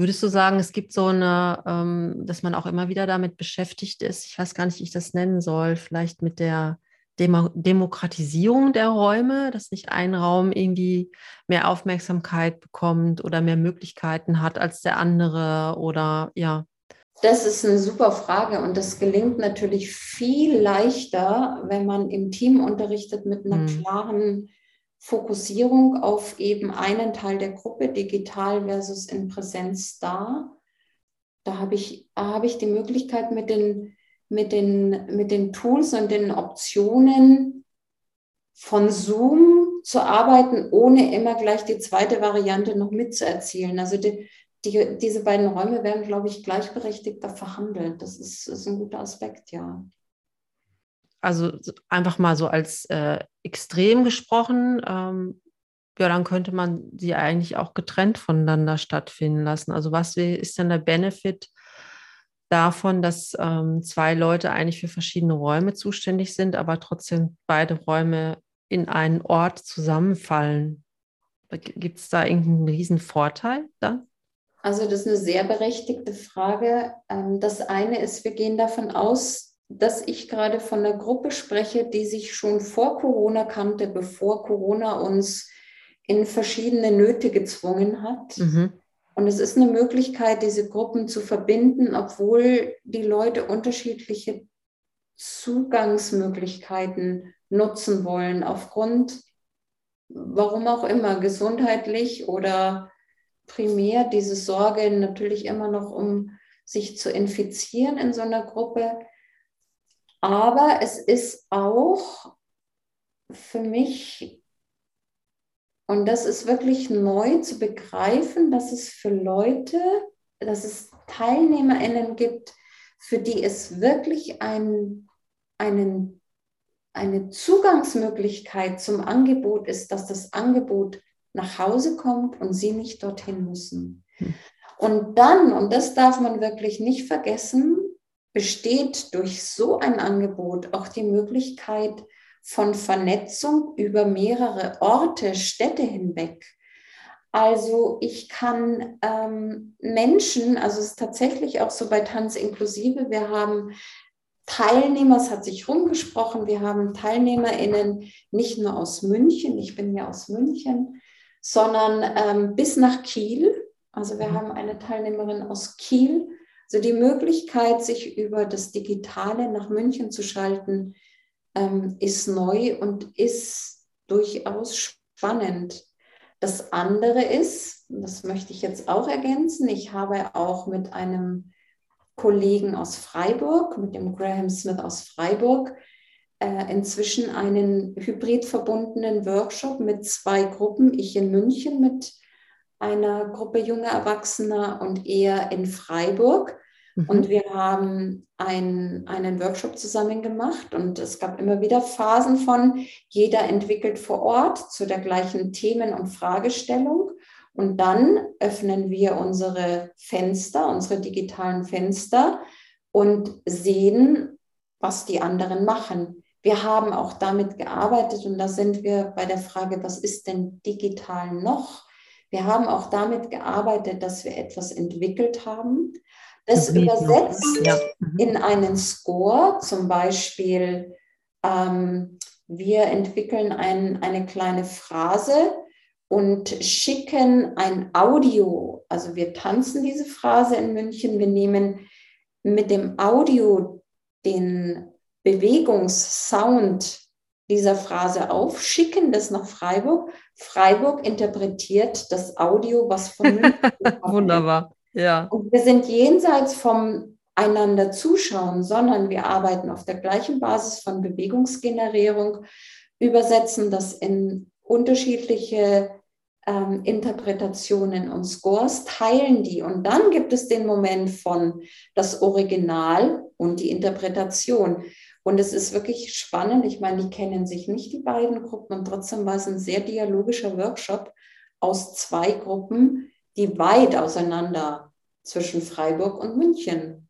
Würdest du sagen, es gibt so eine, ähm, dass man auch immer wieder damit beschäftigt ist, ich weiß gar nicht, wie ich das nennen soll, vielleicht mit der Demo Demokratisierung der Räume, dass nicht ein Raum irgendwie mehr Aufmerksamkeit bekommt oder mehr Möglichkeiten hat als der andere oder ja. Das ist eine super Frage und das gelingt natürlich viel leichter, wenn man im Team unterrichtet mit einer hm. klaren Fokussierung auf eben einen Teil der Gruppe, digital versus in Präsenz da. Da habe ich, hab ich die Möglichkeit mit den, mit, den, mit den Tools und den Optionen von Zoom zu arbeiten, ohne immer gleich die zweite Variante noch mitzuerzielen. Also die, die, diese beiden Räume werden, glaube ich, gleichberechtigter verhandelt. Das ist, ist ein guter Aspekt, ja also einfach mal so als äh, extrem gesprochen, ähm, ja, dann könnte man sie eigentlich auch getrennt voneinander stattfinden lassen. Also was ist denn der Benefit davon, dass ähm, zwei Leute eigentlich für verschiedene Räume zuständig sind, aber trotzdem beide Räume in einen Ort zusammenfallen? Gibt es da irgendeinen riesen Vorteil dann? Also das ist eine sehr berechtigte Frage. Ähm, das eine ist, wir gehen davon aus, dass ich gerade von einer Gruppe spreche, die sich schon vor Corona kannte, bevor Corona uns in verschiedene Nöte gezwungen hat. Mhm. Und es ist eine Möglichkeit, diese Gruppen zu verbinden, obwohl die Leute unterschiedliche Zugangsmöglichkeiten nutzen wollen, aufgrund, warum auch immer, gesundheitlich oder primär diese Sorge natürlich immer noch um sich zu infizieren in so einer Gruppe aber es ist auch für mich, und das ist wirklich neu zu begreifen, dass es für Leute, dass es TeilnehmerInnen gibt, für die es wirklich ein, einen, eine Zugangsmöglichkeit zum Angebot ist, dass das Angebot nach Hause kommt und sie nicht dorthin müssen. Hm. Und dann, und das darf man wirklich nicht vergessen, besteht durch so ein Angebot auch die Möglichkeit von Vernetzung über mehrere Orte, Städte hinweg. Also ich kann ähm, Menschen, also es ist tatsächlich auch so bei Tanz inklusive, wir haben Teilnehmer, es hat sich rumgesprochen, wir haben TeilnehmerInnen nicht nur aus München, ich bin ja aus München, sondern ähm, bis nach Kiel. Also wir mhm. haben eine Teilnehmerin aus Kiel, also die Möglichkeit, sich über das Digitale nach München zu schalten, ähm, ist neu und ist durchaus spannend. Das andere ist, das möchte ich jetzt auch ergänzen, ich habe auch mit einem Kollegen aus Freiburg, mit dem Graham Smith aus Freiburg, äh, inzwischen einen hybrid verbundenen Workshop mit zwei Gruppen. Ich in München mit einer Gruppe junger Erwachsener und er in Freiburg. Mhm. Und wir haben ein, einen Workshop zusammen gemacht und es gab immer wieder Phasen von, jeder entwickelt vor Ort zu der gleichen Themen- und Fragestellung. Und dann öffnen wir unsere Fenster, unsere digitalen Fenster und sehen, was die anderen machen. Wir haben auch damit gearbeitet und da sind wir bei der Frage, was ist denn digital noch? Wir haben auch damit gearbeitet, dass wir etwas entwickelt haben, das übersetzt ja. Mhm. in einen Score, zum Beispiel, ähm, wir entwickeln ein, eine kleine Phrase und schicken ein Audio, also wir tanzen diese Phrase in München, wir nehmen mit dem Audio den Bewegungssound dieser Phrase auf, schicken das nach Freiburg. Freiburg interpretiert das Audio, was von Wunderbar. Ja. Und wir sind jenseits vom einander zuschauen, sondern wir arbeiten auf der gleichen Basis von Bewegungsgenerierung, übersetzen das in unterschiedliche ähm, Interpretationen und Scores, teilen die und dann gibt es den Moment von das Original und die Interpretation. Und es ist wirklich spannend. Ich meine, die kennen sich nicht, die beiden Gruppen, und trotzdem war es ein sehr dialogischer Workshop aus zwei Gruppen, die weit auseinander zwischen Freiburg und München